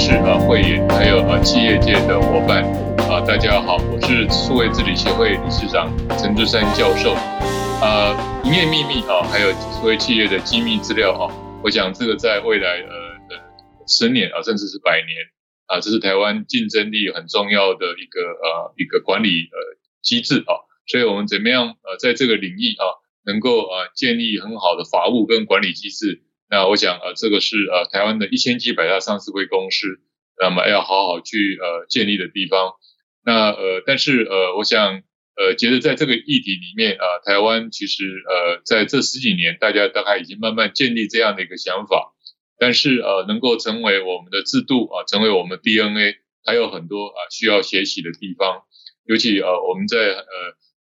是啊会员，还有呃企业界的伙伴啊，大家好，我是数位治理协会理事长陈志山教授。啊，营业秘密啊，还有数位企业的机密资料啊，我想这个在未来呃的十年啊，甚至是百年啊，这是台湾竞争力很重要的一个呃一个管理呃机制啊，所以我们怎么样呃在这个领域啊，能够啊建立很好的法务跟管理机制。那我想，呃，这个是呃台湾的一千七百大上市会公司，那么要好好去呃建立的地方。那呃，但是呃，我想呃，觉得在这个议题里面啊，呃，台湾其实呃在这十几年，大家大概已经慢慢建立这样的一个想法。但是呃，能够成为我们的制度啊，成为我们 DNA，还有很多啊需要学习的地方。尤其呃，我们在呃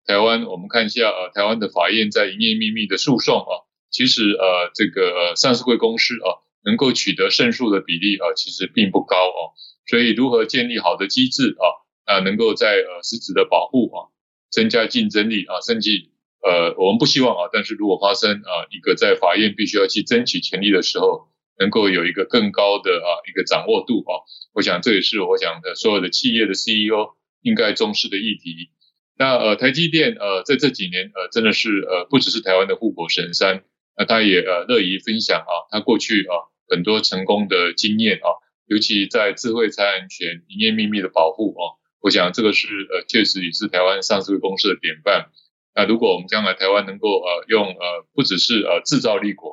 台湾，我们看一下呃台湾的法院在营业秘密的诉讼啊。其实呃，这个呃上市会公司啊，能够取得胜诉的比例啊，其实并不高哦。所以如何建立好的机制啊，啊，能够在呃实质的保护啊，增加竞争力啊，甚至呃，我们不希望啊，但是如果发生啊，一个在法院必须要去争取权利的时候，能够有一个更高的啊一个掌握度啊，我想这也是我想的所有的企业的 CEO 应该重视的议题。那呃，台积电呃在这几年呃真的是呃不只是台湾的护国神山。那他也呃乐于分享啊，他过去啊很多成功的经验啊，尤其在智慧财产权、营业秘密的保护啊，我想这个是呃确实也是台湾上市公司的典范。那如果我们将来台湾能够呃用呃不只是呃制造立国，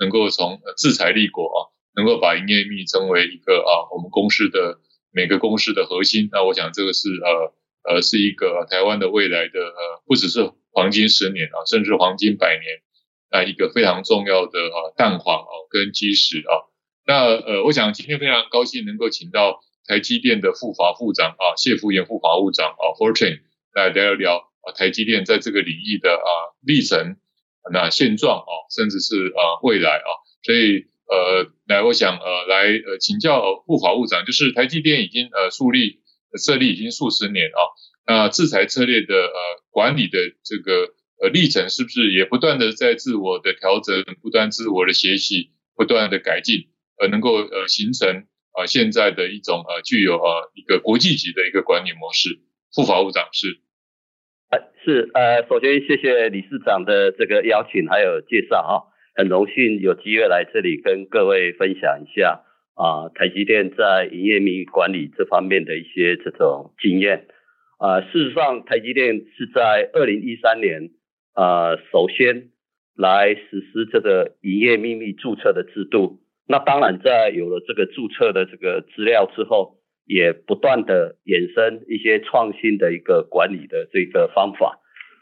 能够从呃制裁立国啊，能够把营业秘密成为一个啊我们公司的每个公司的核心，那我想这个是呃呃是一个台湾的未来的呃不只是黄金十年啊，甚至黄金百年。啊，一个非常重要的啊蛋黄啊跟基石啊，那呃，我想今天非常高兴能够请到台积电的副法务长啊谢福元副法务长啊 Fortune 来聊一聊啊台积电在这个领域的啊历程，那现状啊，甚至是啊未来啊，所以呃，来我想呃来呃请教副法务长，就是台积电已经呃树立设立已经数十年啊，那制裁策略的呃管理的这个。呃，历程是不是也不断的在自我的调整，不断自我的学习，不断的改进，而能够呃形成啊、呃、现在的一种呃具有呃一个国际级的一个管理模式。副法务长是，呃是呃，首先谢谢理事长的这个邀请还有介绍啊，很荣幸有机会来这里跟各位分享一下啊、台积电在营业秘密管理这方面的一些这种经验啊、事实上，台积电是在二零一三年。呃，首先来实施这个营业秘密注册的制度。那当然，在有了这个注册的这个资料之后，也不断的衍生一些创新的一个管理的这个方法。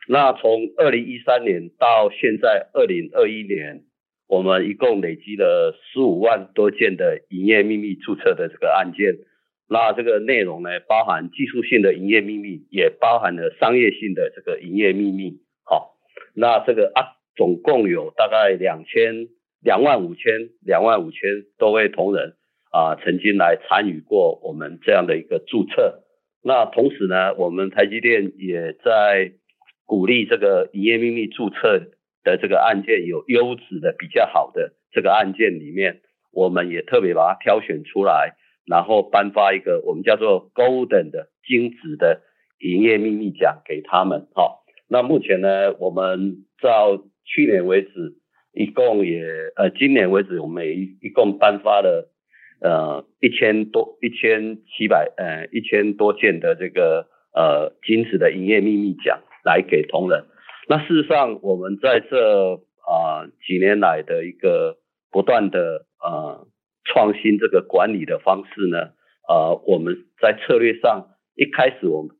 那从二零一三年到现在二零二一年，我们一共累积了十五万多件的营业秘密注册的这个案件。那这个内容呢，包含技术性的营业秘密，也包含了商业性的这个营业秘密。那这个啊，总共有大概两千两万五千两万五千多位同仁啊，曾经来参与过我们这样的一个注册。那同时呢，我们台积电也在鼓励这个营业秘密注册的这个案件有优质的比较好的这个案件里面，我们也特别把它挑选出来，然后颁发一个我们叫做 Golden 的金子的营业秘密奖给他们。好。那目前呢，我们到去年为止，一共也呃，今年为止，我们一一共颁发了呃一千多一千七百呃一千多件的这个呃金子的营业秘密奖来给同仁。那事实上，我们在这啊、呃、几年来的一个不断的呃创新这个管理的方式呢，呃我们在策略上一开始我们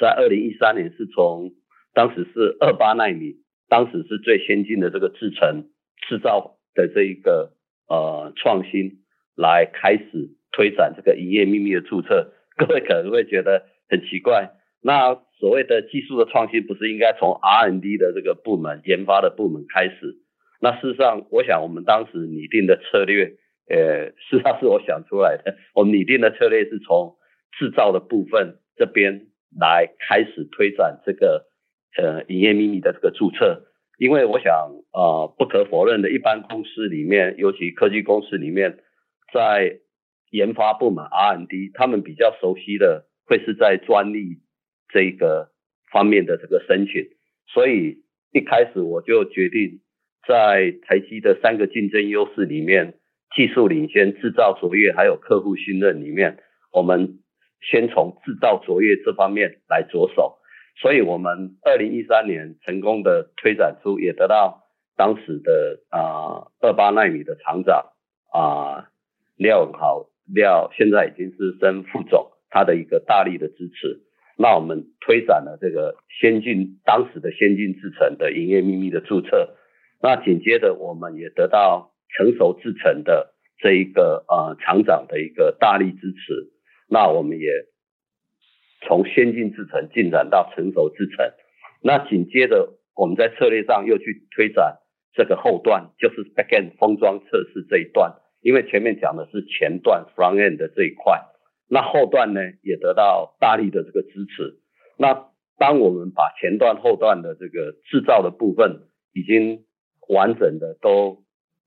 在二零一三年是从当时是二八纳米，当时是最先进的这个制程制造的这一个呃创新，来开始推展这个营业秘密的注册。各位可能会觉得很奇怪，那所谓的技术的创新，不是应该从 R&D 的这个部门研发的部门开始？那事实上，我想我们当时拟定的策略，呃，事实上是我想出来的。我们拟定的策略是从制造的部分这边来开始推展这个。呃，营业秘密的这个注册，因为我想，呃，不可否认的，一般公司里面，尤其科技公司里面，在研发部门 RND，他们比较熟悉的会是在专利这个方面的这个申请，所以一开始我就决定在台积的三个竞争优势里面，技术领先、制造卓越还有客户信任里面，我们先从制造卓越这方面来着手，所以我们二零一三年成功的推展出，也得到当时的啊二八纳米的厂长啊廖文豪。廖现在已经是升副总，他的一个大力的支持，那我们推展了这个先进当时的先进制程的营业秘密的注册，那紧接着我们也得到成熟制程的这一个呃厂长的一个大力支持，那我们也从先进制程进展到成熟制程，那紧接着我们在策略上又去推展这个后段，就是 back end 封装测试这一段。因为前面讲的是前段 front end 的这一块，那后段呢也得到大力的这个支持。那当我们把前段后段的这个制造的部分已经完整的都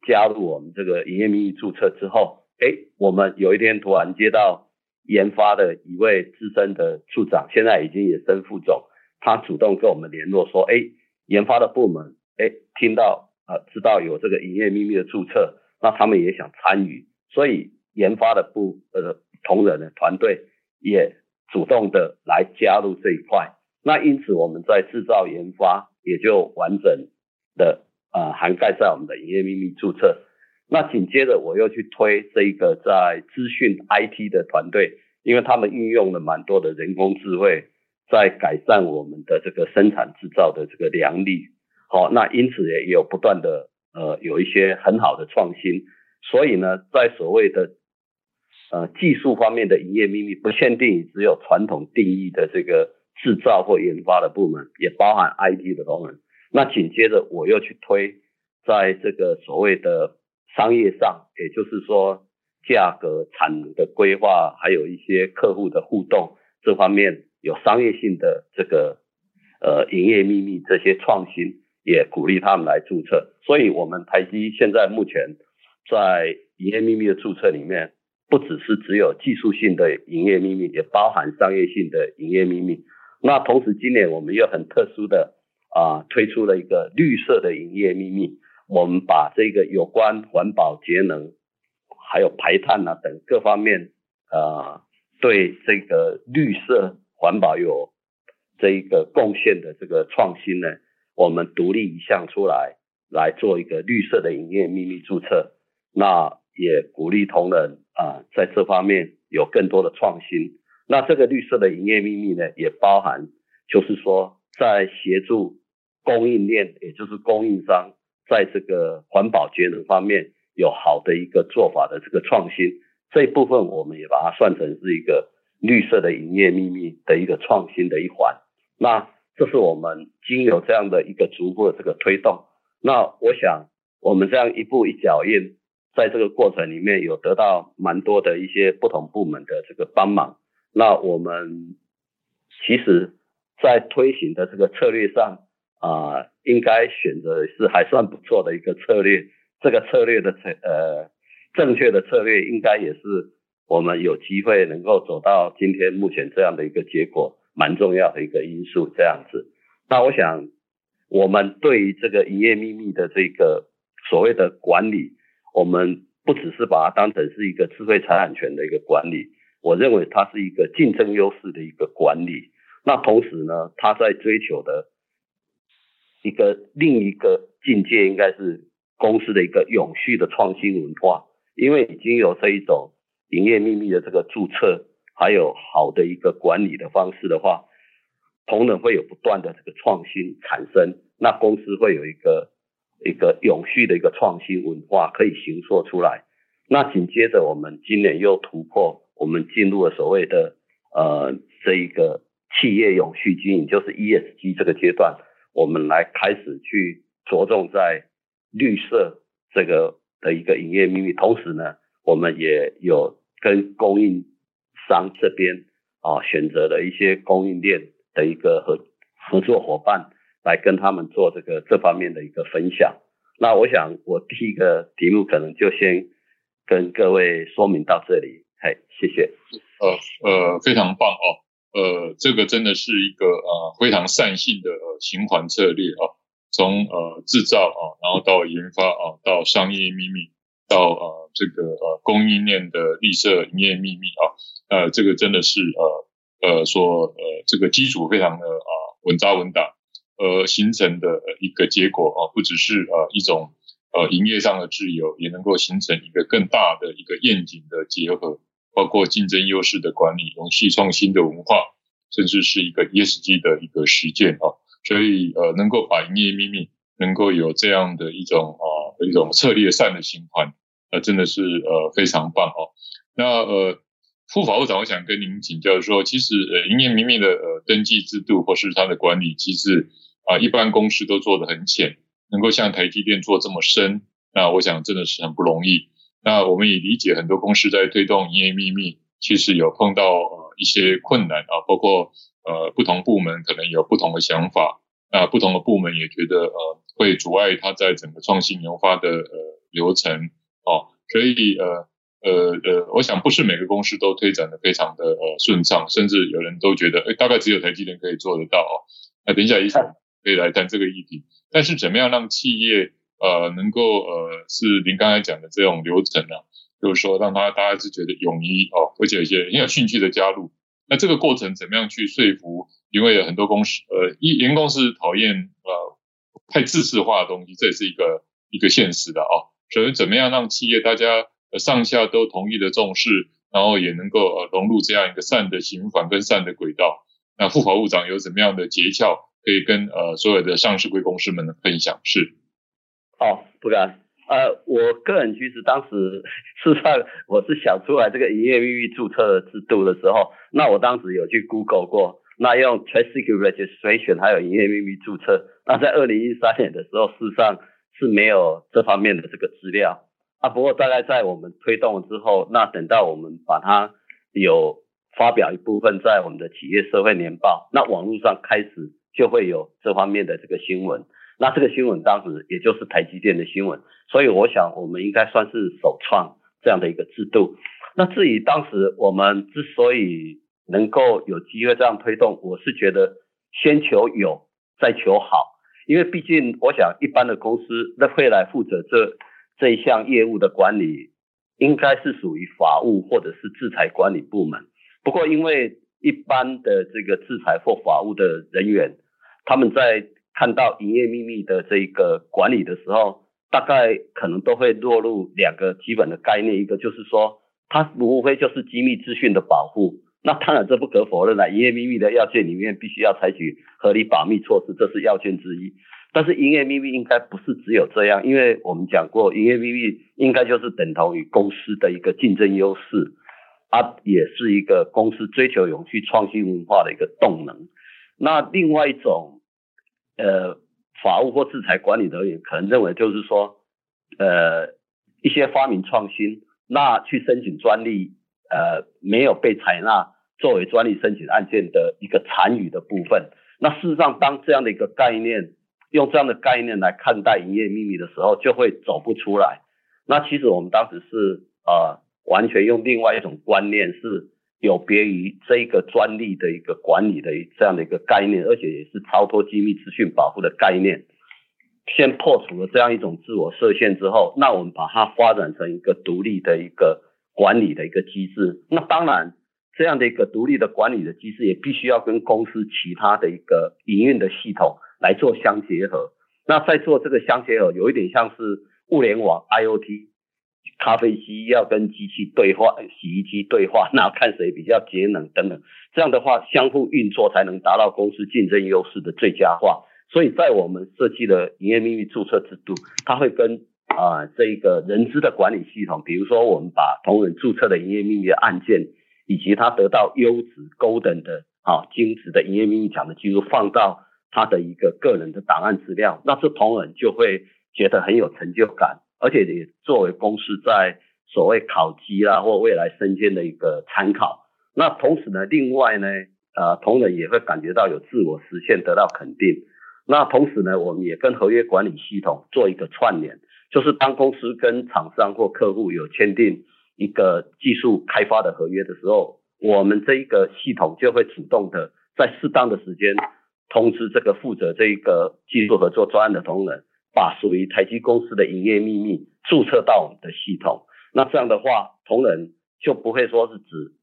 加入我们这个营业秘密注册之后，哎，我们有一天突然接到研发的一位资深的处长，现在已经也升副总，他主动跟我们联络说，哎，研发的部门，哎，听到啊、呃，知道有这个营业秘密的注册。那他们也想参与，所以研发的部呃同仁的团队也主动的来加入这一块。那因此我们在制造研发也就完整的呃涵盖在我们的营业秘密注册。那紧接着我又去推这一个在资讯 IT 的团队，因为他们运用了蛮多的人工智慧，在改善我们的这个生产制造的这个良率。好，那因此也有不断的。呃，有一些很好的创新，所以呢，在所谓的呃技术方面的营业秘密，不限定于只有传统定义的这个制造或研发的部门，也包含 IT 的功能。那紧接着我又去推，在这个所谓的商业上，也就是说价格、产能的规划，还有一些客户的互动这方面有商业性的这个呃营业秘密这些创新。也鼓励他们来注册，所以我们台积现在目前在营业秘密的注册里面，不只是只有技术性的营业秘密，也包含商业性的营业秘密。那同时今年我们又很特殊的啊推出了一个绿色的营业秘密，我们把这个有关环保节能，还有排碳啊等各方面啊对这个绿色环保有这一个贡献的这个创新呢。我们独立一项出来，来做一个绿色的营业秘密注册，那也鼓励同仁啊，在这方面有更多的创新。那这个绿色的营业秘密呢，也包含，就是说，在协助供应链，也就是供应商，在这个环保节能方面有好的一个做法的这个创新，这一部分我们也把它算成是一个绿色的营业秘密的一个创新的一环。那这是我们经由这样的一个逐步的这个推动，那我想我们这样一步一脚印，在这个过程里面有得到蛮多的一些不同部门的这个帮忙。那我们其实，在推行的这个策略上啊、应该选择是还算不错的一个策略。这个策略的策呃正确的策略，应该也是我们有机会能够走到今天目前这样的一个结果。蛮重要的一个因素，这样子。那我想，我们对于这个营业秘密的这个所谓的管理，我们不只是把它当成是一个智慧财产权的一个管理，我认为它是一个竞争优势的一个管理。那同时呢，它在追求的一个另一个境界，应该是公司的一个永续的创新文化，因为已经有这一种营业秘密的这个注册。还有好的一个管理的方式的话，同仁会有不断的这个创新产生，那公司会有一个一个永续的一个创新文化可以形塑出来。那紧接着我们今年又突破，我们进入了所谓的呃这一个企业永续经营，就是 ESG 这个阶段，我们来开始去着重在绿色这个的一个营业秘密，同时呢，我们也有跟供应。商这边啊，选择了一些供应链的一个合合作伙伴，来跟他们做这个这方面的一个分享。那我想，我第一个题目可能就先跟各位说明到这里。嘿，谢谢。呃呃，非常棒哦。呃，这个真的是一个呃非常善性的呃循环策略啊。从呃制造啊，然后到研发啊，到商业秘密，到呃这个呃供应链的绿色营业秘密啊，呃这个真的是呃呃说呃这个基础非常的啊稳扎稳打，呃形成的一个结果啊，不只是呃一种呃营业上的自由，也能够形成一个更大的一个愿景的结合，包括竞争优势的管理、永续创新的文化，甚至是一个 ESG 的一个实践啊。所以，呃，能够把营业秘密能够有这样的一种啊、一种策略善的循环，呃，真的是呃非常棒哦。那呃，副法务长，我想跟您请教说，其实呃营业秘密的呃登记制度或是它的管理机制啊、一般公司都做得很浅，能够像台积电做这么深，那我想真的是很不容易。那我们也理解很多公司在推动营业秘密，其实有碰到呃一些困难啊，包括。呃，不同部门可能有不同的想法，那不同的部门也觉得呃会阻碍它在整个创新研发的呃流程哦，所以呃呃呃，我想不是每个公司都推展的非常的呃顺畅，甚至有人都觉得，哎，大概只有台积电可以做得到哦。那等一下，可以来谈这个议题。但是怎么样让企业呃能够呃是您刚才讲的这种流程呢、就是说让他大家是觉得勇于哦，而且有一些很有兴趣的加入。那这个过程怎么样去说服？因为有很多公司，呃，一员工是讨厌呃太制式化的东西，这也是一个一个现实的哦。所以怎么样让企业大家上下都同意的重视，然后也能够呃融入这样一个善的循环跟善的轨道？那副法务长有怎么样的诀窍可以跟呃所有的上市贵公司们分享？是。哦，不敢。呃，我个人其实当时事实上我是想出来这个营业秘密注册制度的时候，那我当时有去 Google 过，那用 Trade Secret Registration 还有营业秘密注册，那在二零一三年的时候，事实上是没有这方面的这个资料啊。不过大概在我们推动之后，那等到我们把它有发表一部分在我们的企业社会年报，那网络上开始就会有这方面的这个新闻。那这个新闻当时也就是台积电的新闻，所以我想我们应该算是首创这样的一个制度。那至于当时我们之所以能够有机会这样推动，我是觉得先求有，再求好，因为毕竟我想一般的公司那会来负责这这一项业务的管理，应该是属于法务或者是制裁管理部门。不过因为一般的这个制裁或法务的人员，他们在看到营业秘密的这个管理的时候，大概可能都会落入两个基本的概念，一个就是说，它无非就是机密资讯的保护。那当然这不可否认了，营业秘密的要件里面必须要采取合理保密措施，这是要件之一。但是营业秘密应该不是只有这样，因为我们讲过，营业秘密应该就是等同于公司的一个竞争优势，啊，也是一个公司追求永续创新文化的一个动能。那另外一种。呃，法务或制裁管理的人可能认为，就是说，呃，一些发明创新，那去申请专利，呃，没有被采纳作为专利申请案件的一个残余的部分。那事实上，当这样的一个概念，用这样的概念来看待营业秘密的时候，就会走不出来。那其实我们当时是呃，完全用另外一种观念是。有别于这一个专利的一个管理的这样的一个概念，而且也是超脱机密资讯保护的概念。先破除了这样一种自我设限之后，那我们把它发展成一个独立的一个管理的一个机制。那当然，这样的一个独立的管理的机制也必须要跟公司其他的一个营运的系统来做相结合。那在做这个相结合，有一点像是物联网 IoT。咖啡机要跟机器对话，洗衣机对话，那看谁比较节能等等。这样的话，相互运作才能达到公司竞争优势的最佳化。所以在我们设计的营业秘密注册制度，它会跟啊、呃、这个人资的管理系统，比如说我们把同仁注册的营业秘密的案件，以及他得到优质 Golden 的啊金质的营业秘密奖的记录，放到他的一个个人的档案资料，那这同仁就会觉得很有成就感。而且也作为公司在所谓考绩啦或未来升迁的一个参考。那同时呢，另外呢，呃，同仁也会感觉到有自我实现，得到肯定。那同时呢，我们也跟合约管理系统做一个串联，就是当公司跟厂商或客户有签订一个技术开发的合约的时候，我们这一个系统就会主动的在适当的时间通知这个负责这一个技术合作专案的同仁，把属于台积公司的营业秘密注册到我们的系统。那这样的话，同仁就不会说是指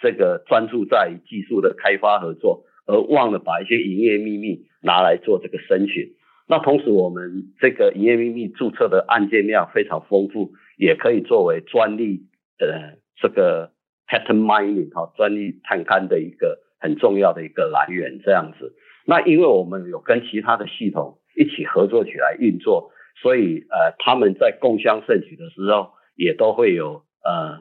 这个专注在技术的开发合作，而忘了把一些营业秘密拿来做这个申请。那同时，我们这个营业秘密注册的案件量非常丰富，也可以作为专利呃这个 patent mining 哈专利探勘的一个很重要的一个来源这样子。那因为我们有跟其他的系统一起合作起来运作，所以呃他们在共襄盛举的时候。也都会有呃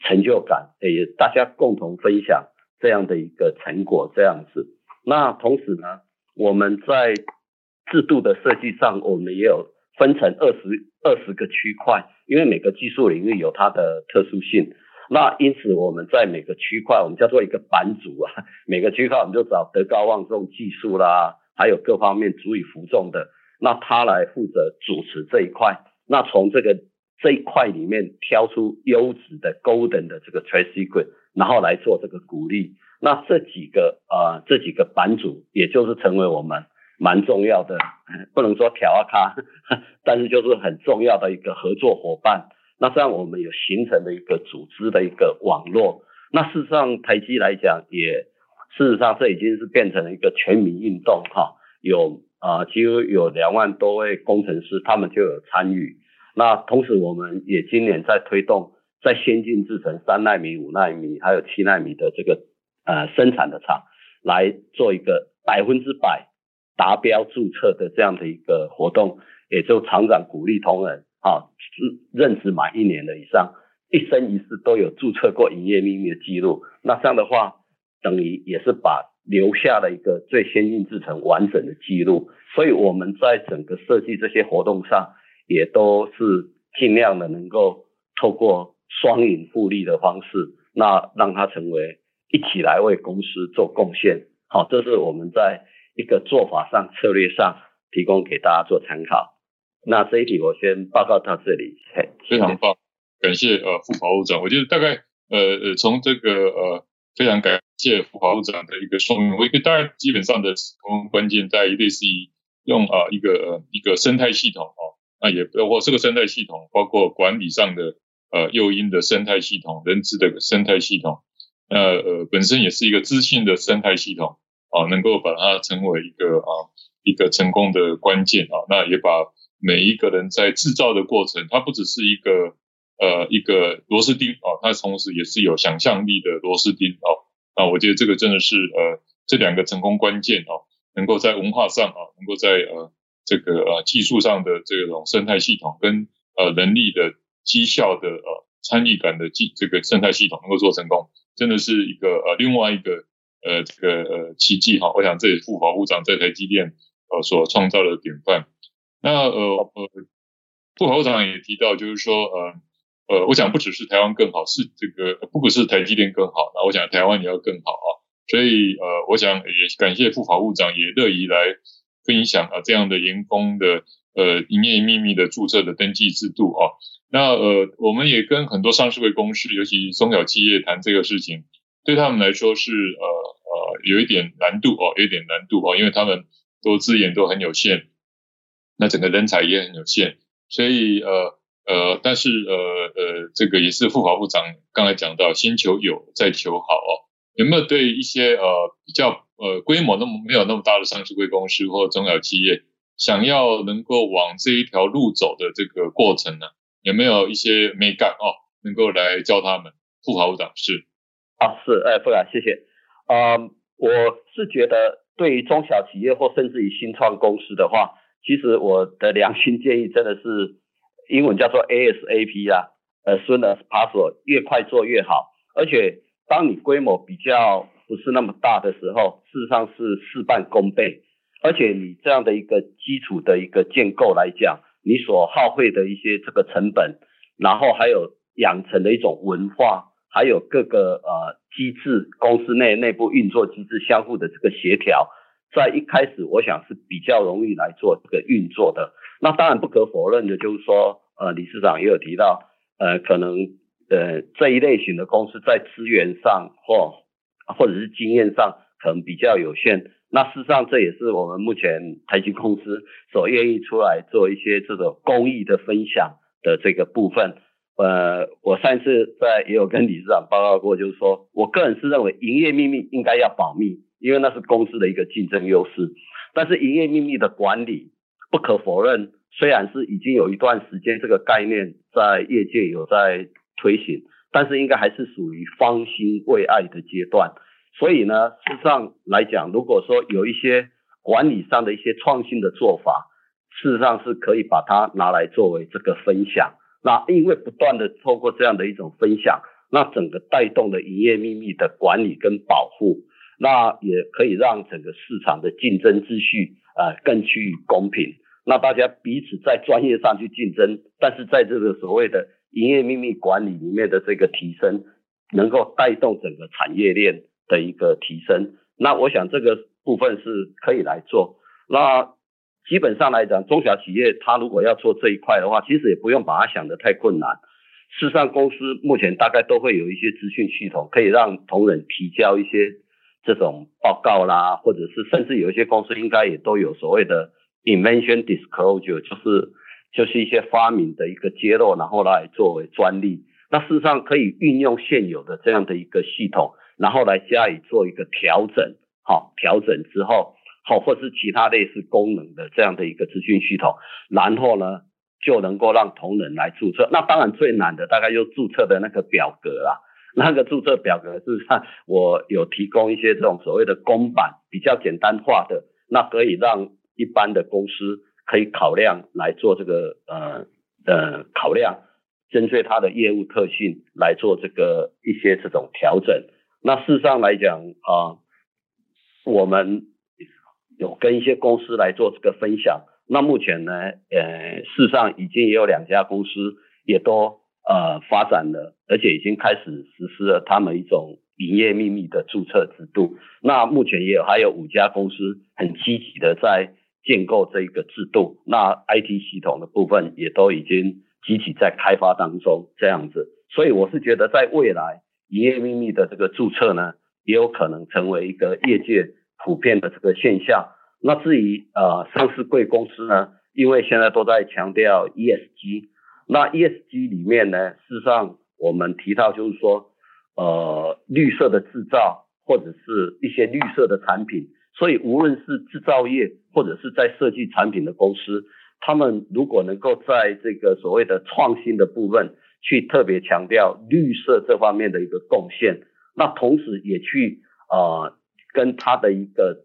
成就感，也大家共同分享这样的一个成果这样子。那同时呢，我们在制度的设计上，我们也有分成二十二十个区块，因为每个技术领域有它的特殊性。那因此我们在每个区块，我们叫做一个版组啊，每个区块我们就找德高望重技术啦，还有各方面足以服众的，那他来负责主持这一块。那从这个。这一块里面挑出优质的 Golden 的这个 Trade Secret，然后来做这个鼓励。那这几个啊、呃，这几个版主，也就是成为我们蛮重要的，不能说条啊咖，但是就是很重要的一个合作伙伴。那这样我们有形成的一个组织的一个网络。那事实上，台积来讲，也事实上这已经是变成了一个全民运动哈。有啊、几乎有两万多位工程师，他们就有参与。那同时，我们也今年在推动，在先进制程三纳米、五纳米还有七纳米的这个呃生产的厂，来做一个百分之百达标注册的这样的一个活动，也就厂长鼓励同仁啊，任职满一年的以上，一生一世都有注册过营业秘密的记录。那这样的话，等于也是把留下了一个最先进制程完整的记录。所以我们在整个设计这些活动上。也都是尽量的能够透过双赢互利的方式，那让它成为一起来为公司做贡献。好，这是我们在一个做法上、策略上提供给大家做参考。那这一题我先报告到这里。非常棒，感谢呃副法务长。我觉得大概呃呃从这个呃非常感谢副法务长的一个说明。我一个当然基本上的关键在于类似于用啊、一个呃一个生态系统哦。那也包括这个生态系统，包括管理上的呃诱因的生态系统，人资的生态系统，那呃，本身也是一个资讯的生态系统啊，能够把它成为一个啊一个成功的关键啊，那也把每一个人在制造的过程，它不只是一个呃一个螺丝钉啊，它同时也是有想象力的螺丝钉哦啊，那我觉得这个真的是呃这两个成功关键啊，能够在文化上啊，能够在呃。这个呃技术上的这种生态系统跟呃人力的绩效的呃参与感的技这个生态系统能够做成功，真的是一个呃另外一个呃这个呃奇迹哈。我想这也是副法务长在台积电呃所创造的典范。那呃呃副法务长也提到，就是说呃呃，我想不只是台湾更好，是这个不只是台积电更好，那我想台湾也要更好啊。所以呃，我想也感谢副法务长也乐意来。分享啊，这样的员工的呃营业秘密的注册的登记制度啊，那呃我们也跟很多上市会公司，尤其中小企业谈这个事情，对他们来说是呃呃有一点难度哦，有一点难度哦，因为他们都资源都很有限，那整个人才也很有限，所以呃呃但是呃呃这个也是副法部长刚才讲到，先求有再求好哦，有没有对一些呃比较。呃，规模那么没有那么大的上市贵公司或中小企业，想要能够往这一条路走的这个过程呢，有没有一些美感哦，能够来教他们？副法部长是啊，是哎，不敢谢谢。呃，我是觉得对于中小企业或甚至于新创公司的话，其实我的良心建议真的是英文叫做 ASAP 啊，as soon as possible，越快做越好。而且当你规模比较不是那么大的时候，事实上是事半功倍。而且你这样的一个基础的一个建构来讲，你所耗费的一些这个成本，然后还有养成的一种文化，还有各个呃机制，公司内内部运作机制相互的这个协调，在一开始我想是比较容易来做这个运作的。那当然不可否认的就是说，呃，理事长也有提到，呃，可能。呃这一类型的公司在资源上或或者是经验上可能比较有限。那事实上这也是我们目前台积公司所愿意出来做一些这种公益的分享的这个部分。呃，我上次在也有跟理事长报告过，就是说我个人是认为营业秘密应该要保密，因为那是公司的一个竞争优势。但是营业秘密的管理，不可否认，虽然是已经有一段时间这个概念在业界有在推行，但是应该还是属于方兴未艾的阶段。所以呢，事实上来讲，如果说有一些管理上的一些创新的做法，事实上是可以把它拿来作为这个分享。那因为不断的透过这样的一种分享，那整个带动的营业秘密的管理跟保护，那也可以让整个市场的竞争秩序呃更趋于公平。那大家彼此在专业上去竞争，但是在这个所谓的营业秘密管理里面的这个提升，能够带动整个产业链的一个提升。那我想这个部分是可以来做。那基本上来讲，中小企业它如果要做这一块的话，其实也不用把它想得太困难。事实上，公司目前大概都会有一些资讯系统，可以让同仁提交一些这种报告啦，或者是甚至有一些公司应该也都有所谓的 invention disclosure，就是就是一些发明的一个揭露，然后来作为专利。那事实上可以运用现有的这样的一个系统，然后来加以做一个调整，好，调整之后。好，或是其他类似功能的这样的一个资讯系统，然后呢，就能够让同仁来注册。那当然最难的大概就注册的那个表格啦。那个注册表格，事实上我有提供一些这种所谓的公版，比较简单化的，那可以让一般的公司可以考量来做这个呃呃考量，针对它的业务特性来做这个一些这种调整。那事实上来讲啊、呃，我们。有跟一些公司来做这个分享，那目前呢，呃，事实上已经也有两家公司也都呃发展了，而且已经开始实施了他们一种营业秘密的注册制度。那目前也有还有五家公司很积极的在建构这一个制度，那 IT 系统的部分也都已经集体在开发当中这样子。所以我是觉得在未来营业秘密的这个注册呢，也有可能成为一个业界。普遍的这个现象。那至于呃上市贵公司呢，因为现在都在强调 ESG，那 ESG 里面呢，事实上我们提到就是说，呃绿色的制造或者是一些绿色的产品，所以无论是制造业或者是在设计产品的公司，他们如果能够在这个所谓的创新的部分去特别强调绿色这方面的一个贡献，那同时也去呃。跟它的一个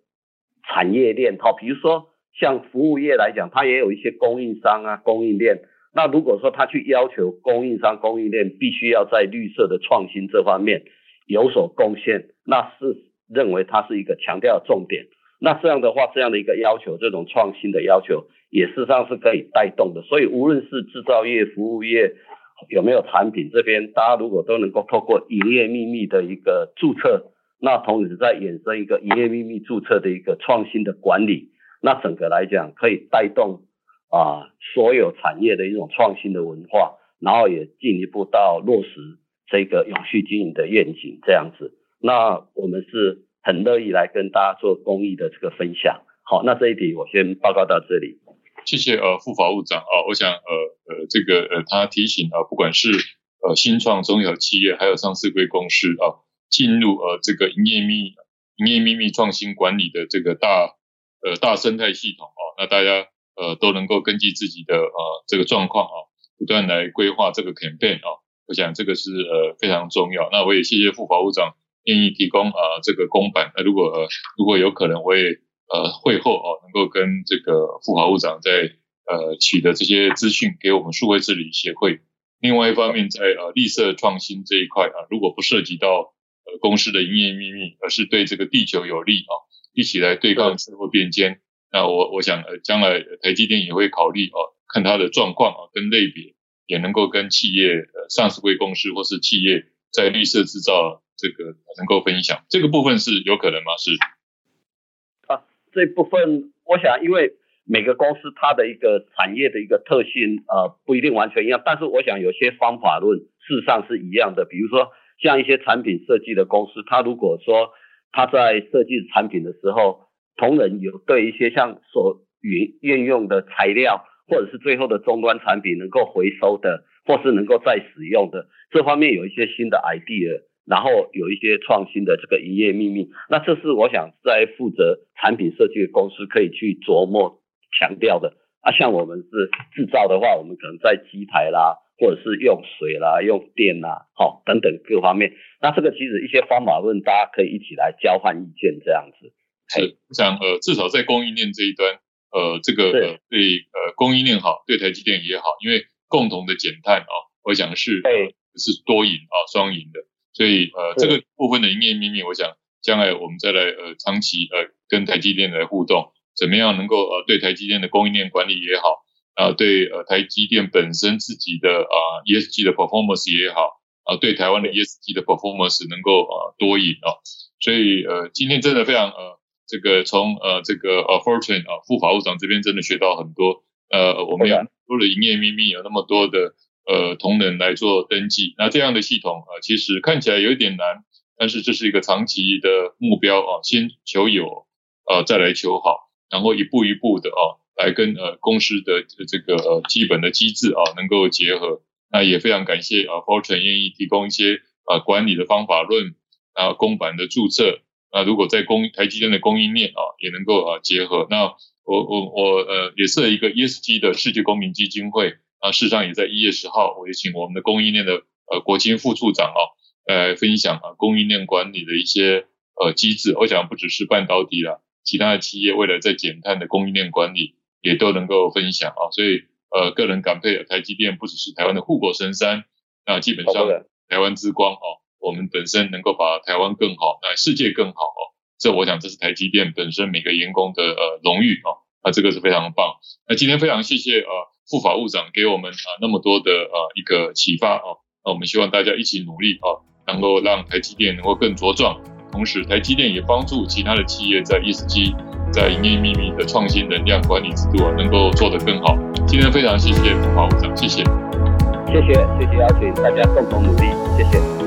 产业链，好，比如说像服务业来讲，它也有一些供应商啊、供应链。那如果说他去要求供应商、供应链必须要在绿色的创新这方面有所贡献，那是认为它是一个强调重点。那这样的话，这样的一个要求，这种创新的要求，也事实上是可以带动的。所以无论是制造业、服务业有没有产品这边，大家如果都能够透过营业秘密的一个注册。那同时在衍生一个营业秘密注册的一个创新的管理，那整个来讲可以带动啊所有产业的一种创新的文化，然后也进一步到落实这个永续经营的愿景这样子。那我们是很乐意来跟大家做公益的这个分享。好，那这一题我先报告到这里。谢谢呃副法务长啊，我想呃呃这个呃他提醒啊，不管是呃新创中小企业，还有上市柜公司啊。进入呃这个营业秘营业秘密创新管理的这个大呃大生态系统啊，那大家呃都能够根据自己的呃这个状况啊，不断来规划这个 campaign 啊，我想这个是呃非常重要。那我也谢谢副法务长愿意提供啊这个公版，那如果呃如果有可能，我也呃会后啊能够跟这个副法务长在呃取得这些资讯给我们数位治理协会。另外一方面，在呃绿色创新这一块啊，如果不涉及到呃公司的营业秘密，而是对这个地球有利啊，一起来对抗气候变迁。那我我想，呃，将来台积电也会考虑啊，看它的状况啊，跟类别，也能够跟企业呃上市柜公司或是企业在绿色制造这个能够分享。这个部分是有可能吗？是啊，这部分我想，因为每个公司它的一个产业的一个特性，呃，不一定完全一样，但是我想有些方法论事实上是一样的。比如说像一些产品设计的公司，它如果说它在设计产品的时候，同仁有对一些像所运运用的材料，或者是最后的终端产品能够回收的，或是能够再使用的，这方面有一些新的 idea，然后有一些创新的这个营业秘密，那这是我想在负责产品设计的公司可以去琢磨强调的。啊，像我们是制造的话，我们可能在机台啦，或者是用水啦、用电啦，好、哦、等等各方面。那这个其实一些方法论，大家可以一起来交换意见，这样子。是，我想呃，至少在供应链这一端，呃，这个呃对呃供应链好，对台积电也好，因为共同的减碳啊、哦，我想是呃是多赢啊，双赢的。所以呃，这个部分的营业秘密，我想将来我们再来呃长期呃跟台积电来互动。怎么样能够呃对台积电的供应链管理也好，啊对呃台积电本身自己的啊 ESG 的 performance 也好，啊对台湾的 ESG 的 performance 能够呃多赢啊，所以呃今天真的非常呃这个从呃这个呃 Fortune 啊副法务长这边真的学到很多，呃我们有多的营业秘密，有那么多的呃同仁来做登记，那这样的系统啊其实看起来有一点难，但是这是一个长期的目标啊，先求有，呃再来求好。然后一步一步的啊，来跟呃公司的这个呃基本的机制啊能够结合。那也非常感谢啊，Fortune 愿意提供一些啊管理的方法论啊公版的注册。那如果在供台积电的供应链啊也能够啊结合。那我我我呃也设一个 ESG 的世界公民基金会啊，事实上也在一月十号，我也请我们的供应链的呃国金副处长啊来分享啊供应链管理的一些呃机制。我想不只是半导体了。其他的企业未来在减碳的供应链管理，也都能够分享啊，所以呃，个人感佩台积电不只是台湾的护国神山，那基本上台湾之光哦，我们本身能够把台湾更好，那世界更好哦，这我想这是台积电本身每个员工的呃荣誉啊，这个是非常棒。那今天非常谢谢啊副法务长给我们啊那么多的啊一个启发啊，那我们希望大家一起努力啊，能够让台积电能够更茁壮。同时，台积电也帮助其他的企业在 ESG、在营业秘密的创新能量管理制度啊，能够做得更好。今天非常谢谢副法务长，谢谢，谢谢，谢谢邀请，大家共同努力，谢谢。